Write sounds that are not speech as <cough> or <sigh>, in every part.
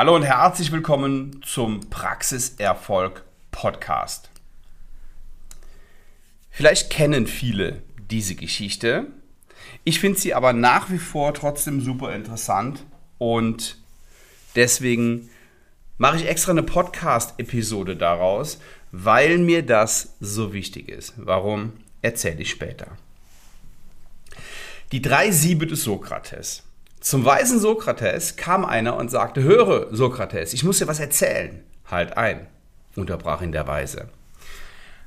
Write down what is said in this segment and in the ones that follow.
Hallo und herzlich willkommen zum Praxiserfolg Podcast. Vielleicht kennen viele diese Geschichte. Ich finde sie aber nach wie vor trotzdem super interessant und deswegen mache ich extra eine Podcast-Episode daraus, weil mir das so wichtig ist. Warum, erzähle ich später. Die drei Siebe des Sokrates. Zum weisen Sokrates kam einer und sagte, höre, Sokrates, ich muss dir was erzählen. Halt ein, unterbrach ihn der Weise.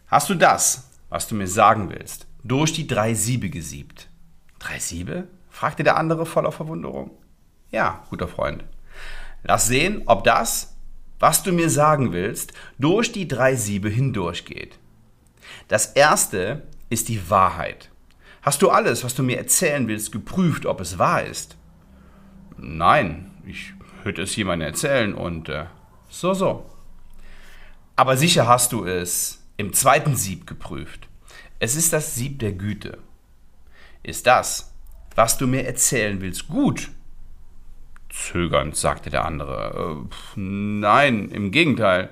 Hast du das, was du mir sagen willst, durch die drei Siebe gesiebt? Drei Siebe? fragte der andere voller Verwunderung. Ja, guter Freund. Lass sehen, ob das, was du mir sagen willst, durch die drei Siebe hindurchgeht. Das erste ist die Wahrheit. Hast du alles, was du mir erzählen willst, geprüft, ob es wahr ist? Nein, ich würde es jemandem erzählen und äh, so, so. Aber sicher hast du es im zweiten Sieb geprüft. Es ist das Sieb der Güte. Ist das, was du mir erzählen willst, gut? Zögernd sagte der andere. Äh, nein, im Gegenteil.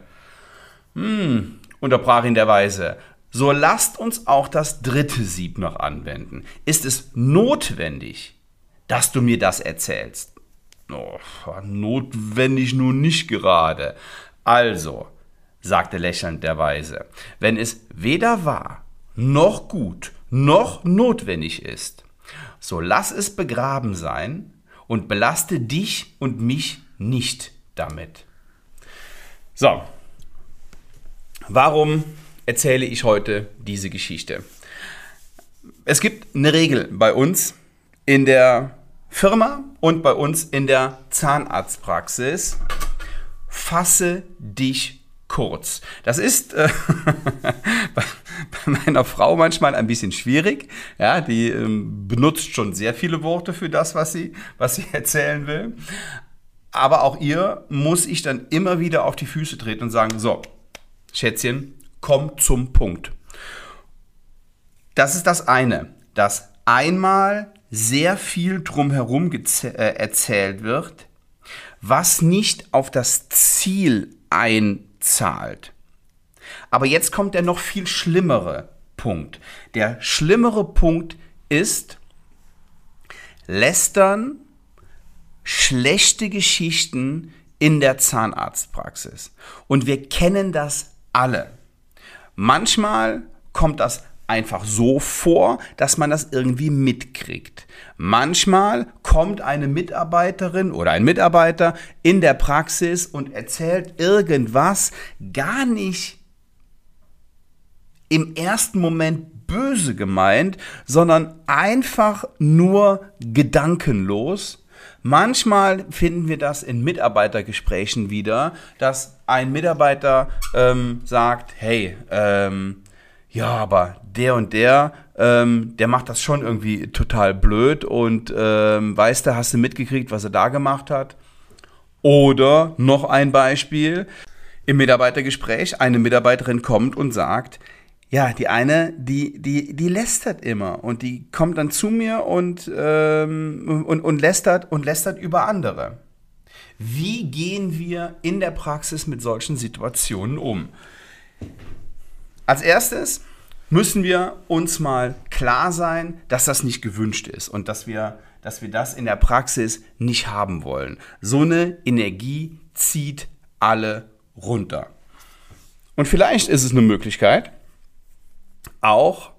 Hm, unterbrach ihn der Weise. So lasst uns auch das dritte Sieb noch anwenden. Ist es notwendig, dass du mir das erzählst? Oh, notwendig nun nicht gerade. Also, sagte lächelnd der Weise, wenn es weder wahr, noch gut, noch notwendig ist, so lass es begraben sein und belaste dich und mich nicht damit. So, warum erzähle ich heute diese Geschichte? Es gibt eine Regel bei uns in der Firma und bei uns in der Zahnarztpraxis. Fasse dich kurz. Das ist äh, <laughs> bei meiner Frau manchmal ein bisschen schwierig. Ja, die ähm, benutzt schon sehr viele Worte für das, was sie, was sie <laughs> erzählen will. Aber auch ihr muss ich dann immer wieder auf die Füße treten und sagen, so, Schätzchen, komm zum Punkt. Das ist das eine, dass einmal sehr viel drumherum äh, erzählt wird, was nicht auf das Ziel einzahlt. Aber jetzt kommt der noch viel schlimmere Punkt. Der schlimmere Punkt ist Lästern, schlechte Geschichten in der Zahnarztpraxis. Und wir kennen das alle. Manchmal kommt das einfach so vor, dass man das irgendwie mitkriegt. Manchmal kommt eine Mitarbeiterin oder ein Mitarbeiter in der Praxis und erzählt irgendwas gar nicht im ersten Moment böse gemeint, sondern einfach nur gedankenlos. Manchmal finden wir das in Mitarbeitergesprächen wieder, dass ein Mitarbeiter ähm, sagt, hey, ähm, ja, aber der und der, ähm, der macht das schon irgendwie total blöd und ähm, weißt du, hast du mitgekriegt, was er da gemacht hat? Oder noch ein Beispiel, im Mitarbeitergespräch, eine Mitarbeiterin kommt und sagt, ja, die eine, die, die, die lästert immer und die kommt dann zu mir und, ähm, und, und, lästert, und lästert über andere. Wie gehen wir in der Praxis mit solchen Situationen um? Als erstes müssen wir uns mal klar sein, dass das nicht gewünscht ist und dass wir, dass wir das in der Praxis nicht haben wollen. So eine Energie zieht alle runter. Und vielleicht ist es eine Möglichkeit, auch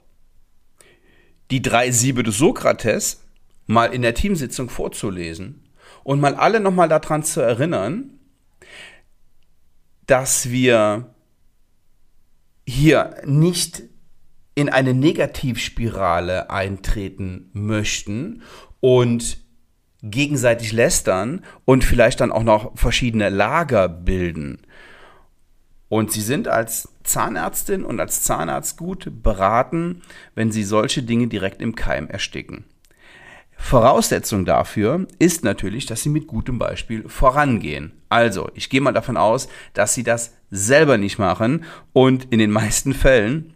die drei Siebe des Sokrates mal in der Teamsitzung vorzulesen und mal alle nochmal daran zu erinnern, dass wir hier nicht in eine Negativspirale eintreten möchten und gegenseitig lästern und vielleicht dann auch noch verschiedene Lager bilden. Und Sie sind als Zahnärztin und als Zahnarzt gut beraten, wenn Sie solche Dinge direkt im Keim ersticken. Voraussetzung dafür ist natürlich, dass Sie mit gutem Beispiel vorangehen. Also, ich gehe mal davon aus, dass Sie das selber nicht machen und in den meisten Fällen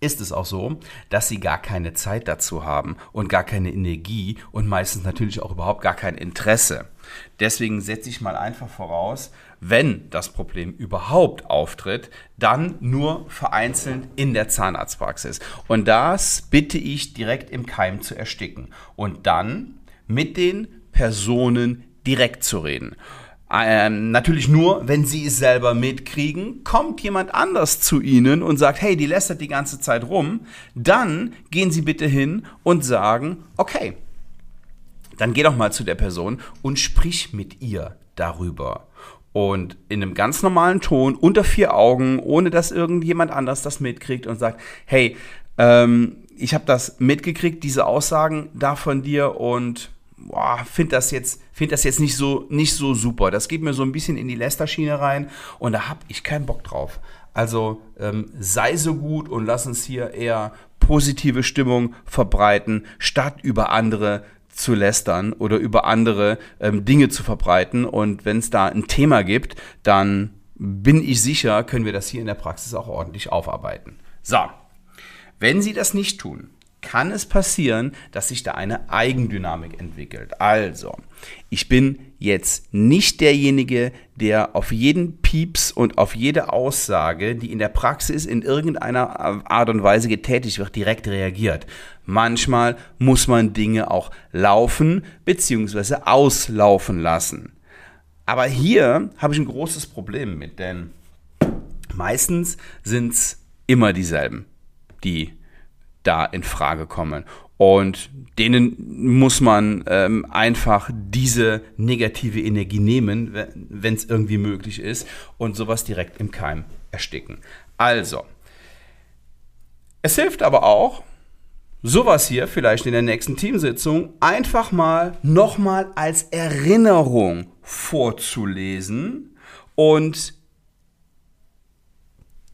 ist es auch so, dass sie gar keine Zeit dazu haben und gar keine Energie und meistens natürlich auch überhaupt gar kein Interesse. Deswegen setze ich mal einfach voraus, wenn das Problem überhaupt auftritt, dann nur vereinzelt in der Zahnarztpraxis. Und das bitte ich direkt im Keim zu ersticken und dann mit den Personen direkt zu reden. Ähm, natürlich nur, wenn sie es selber mitkriegen, kommt jemand anders zu ihnen und sagt, hey, die lästert die ganze Zeit rum, dann gehen sie bitte hin und sagen, okay, dann geh doch mal zu der Person und sprich mit ihr darüber. Und in einem ganz normalen Ton, unter vier Augen, ohne dass irgendjemand anders das mitkriegt und sagt, hey, ähm, ich habe das mitgekriegt, diese Aussagen da von dir und finde das jetzt finde das jetzt nicht so nicht so super. Das geht mir so ein bisschen in die Lästerschiene rein und da habe ich keinen Bock drauf. Also ähm, sei so gut und lass uns hier eher positive Stimmung verbreiten, statt über andere zu lästern oder über andere ähm, Dinge zu verbreiten. Und wenn es da ein Thema gibt, dann bin ich sicher, können wir das hier in der Praxis auch ordentlich aufarbeiten. So, wenn Sie das nicht tun, kann es passieren, dass sich da eine Eigendynamik entwickelt. Also, ich bin jetzt nicht derjenige, der auf jeden Pieps und auf jede Aussage, die in der Praxis in irgendeiner Art und Weise getätigt wird, direkt reagiert. Manchmal muss man Dinge auch laufen bzw. auslaufen lassen. Aber hier habe ich ein großes Problem mit, denn meistens sind es immer dieselben, die da in Frage kommen. Und denen muss man ähm, einfach diese negative Energie nehmen, wenn es irgendwie möglich ist, und sowas direkt im Keim ersticken. Also, es hilft aber auch, sowas hier vielleicht in der nächsten Teamsitzung einfach mal nochmal als Erinnerung vorzulesen und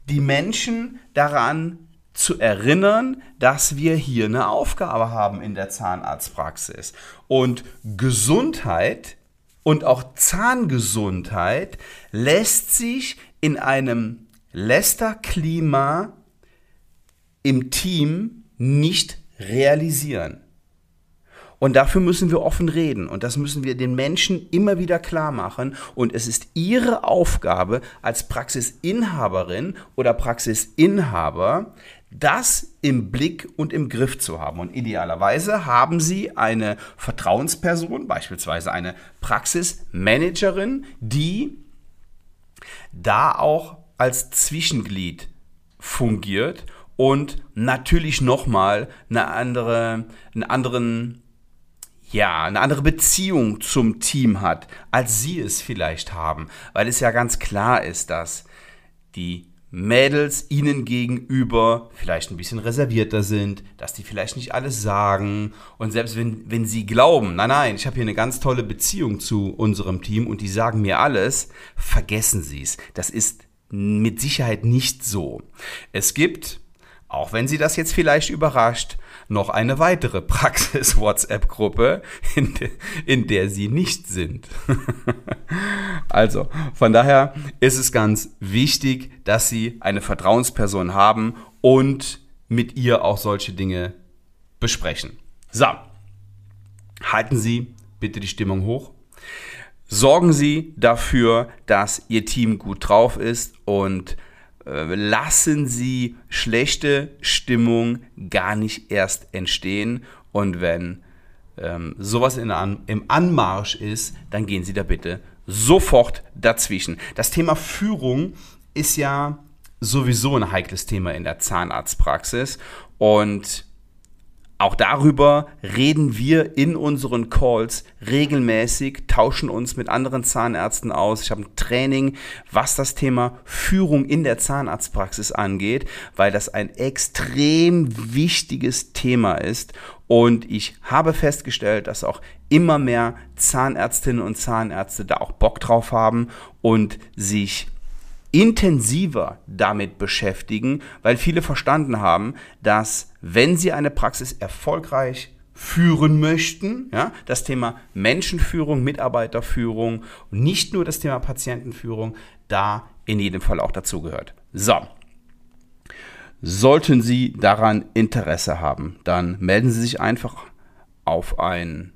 die Menschen daran zu erinnern, dass wir hier eine Aufgabe haben in der Zahnarztpraxis. Und Gesundheit und auch Zahngesundheit lässt sich in einem Lästerklima im Team nicht realisieren. Und dafür müssen wir offen reden und das müssen wir den Menschen immer wieder klar machen. Und es ist ihre Aufgabe als Praxisinhaberin oder Praxisinhaber, das im Blick und im Griff zu haben. Und idealerweise haben Sie eine Vertrauensperson, beispielsweise eine Praxismanagerin, die da auch als Zwischenglied fungiert und natürlich nochmal eine andere, einen anderen ja, eine andere Beziehung zum Team hat, als sie es vielleicht haben, weil es ja ganz klar ist, dass die Mädels ihnen gegenüber vielleicht ein bisschen reservierter sind, dass die vielleicht nicht alles sagen und selbst wenn, wenn sie glauben, nein, nein, ich habe hier eine ganz tolle Beziehung zu unserem Team und die sagen mir alles, vergessen sie es. Das ist mit Sicherheit nicht so. Es gibt, auch wenn sie das jetzt vielleicht überrascht, noch eine weitere Praxis-WhatsApp-Gruppe, in, de, in der sie nicht sind. <laughs> also, von daher ist es ganz wichtig, dass sie eine Vertrauensperson haben und mit ihr auch solche Dinge besprechen. So, halten Sie bitte die Stimmung hoch. Sorgen Sie dafür, dass Ihr Team gut drauf ist und lassen Sie schlechte Stimmung gar nicht erst entstehen. Und wenn ähm, sowas an, im Anmarsch ist, dann gehen Sie da bitte sofort dazwischen. Das Thema Führung ist ja sowieso ein heikles Thema in der Zahnarztpraxis und auch darüber reden wir in unseren Calls regelmäßig, tauschen uns mit anderen Zahnärzten aus. Ich habe ein Training, was das Thema Führung in der Zahnarztpraxis angeht, weil das ein extrem wichtiges Thema ist. Und ich habe festgestellt, dass auch immer mehr Zahnärztinnen und Zahnärzte da auch Bock drauf haben und sich intensiver damit beschäftigen, weil viele verstanden haben, dass wenn sie eine Praxis erfolgreich führen möchten, ja, das Thema Menschenführung, Mitarbeiterführung nicht nur das Thema Patientenführung da in jedem Fall auch dazugehört. So. Sollten Sie daran Interesse haben, dann melden Sie sich einfach auf ein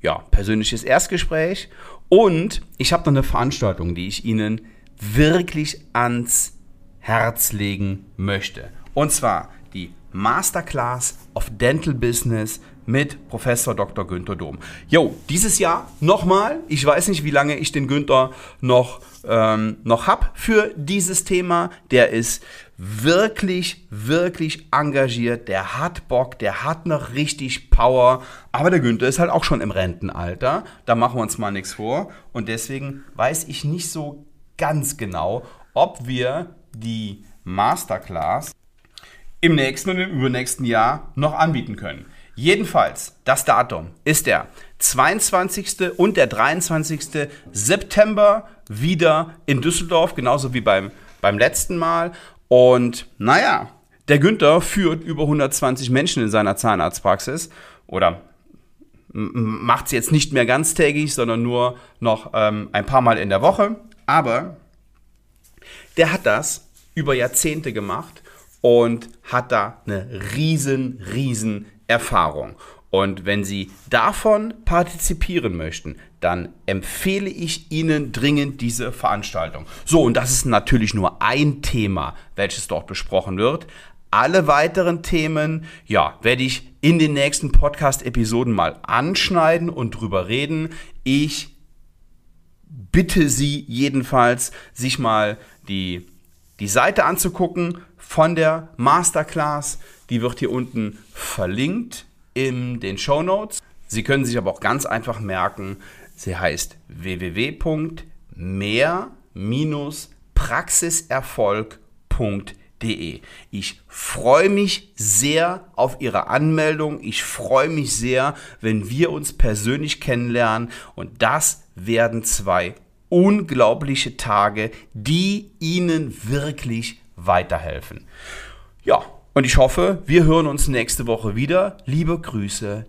ja, persönliches Erstgespräch. Und ich habe noch eine Veranstaltung, die ich Ihnen wirklich ans Herz legen möchte. Und zwar die Masterclass of Dental Business mit Professor Dr. Günther Dom. Jo, dieses Jahr nochmal. Ich weiß nicht, wie lange ich den Günther noch, ähm, noch habe für dieses Thema. Der ist wirklich, wirklich engagiert. Der hat Bock, der hat noch richtig Power. Aber der Günther ist halt auch schon im Rentenalter. Da machen wir uns mal nichts vor. Und deswegen weiß ich nicht so ganz genau, ob wir die Masterclass im nächsten und im übernächsten Jahr noch anbieten können. Jedenfalls, das Datum ist der 22. und der 23. September wieder in Düsseldorf, genauso wie beim, beim letzten Mal. Und naja, der Günther führt über 120 Menschen in seiner Zahnarztpraxis oder macht es jetzt nicht mehr ganztägig, sondern nur noch ähm, ein paar Mal in der Woche. Aber der hat das über Jahrzehnte gemacht und hat da eine riesen, riesen Erfahrung. Und wenn Sie davon partizipieren möchten, dann empfehle ich Ihnen dringend diese Veranstaltung. So, und das ist natürlich nur ein Thema, welches dort besprochen wird. Alle weiteren Themen, ja, werde ich in den nächsten Podcast-Episoden mal anschneiden und drüber reden. Ich bitte Sie jedenfalls, sich mal die, die Seite anzugucken von der Masterclass. Die wird hier unten verlinkt in den Show Notes. Sie können sich aber auch ganz einfach merken, sie heißt www.mehr-praxiserfolg.de. Ich freue mich sehr auf Ihre Anmeldung. Ich freue mich sehr, wenn wir uns persönlich kennenlernen. Und das werden zwei unglaubliche Tage, die Ihnen wirklich weiterhelfen. Ja, und ich hoffe, wir hören uns nächste Woche wieder. Liebe Grüße,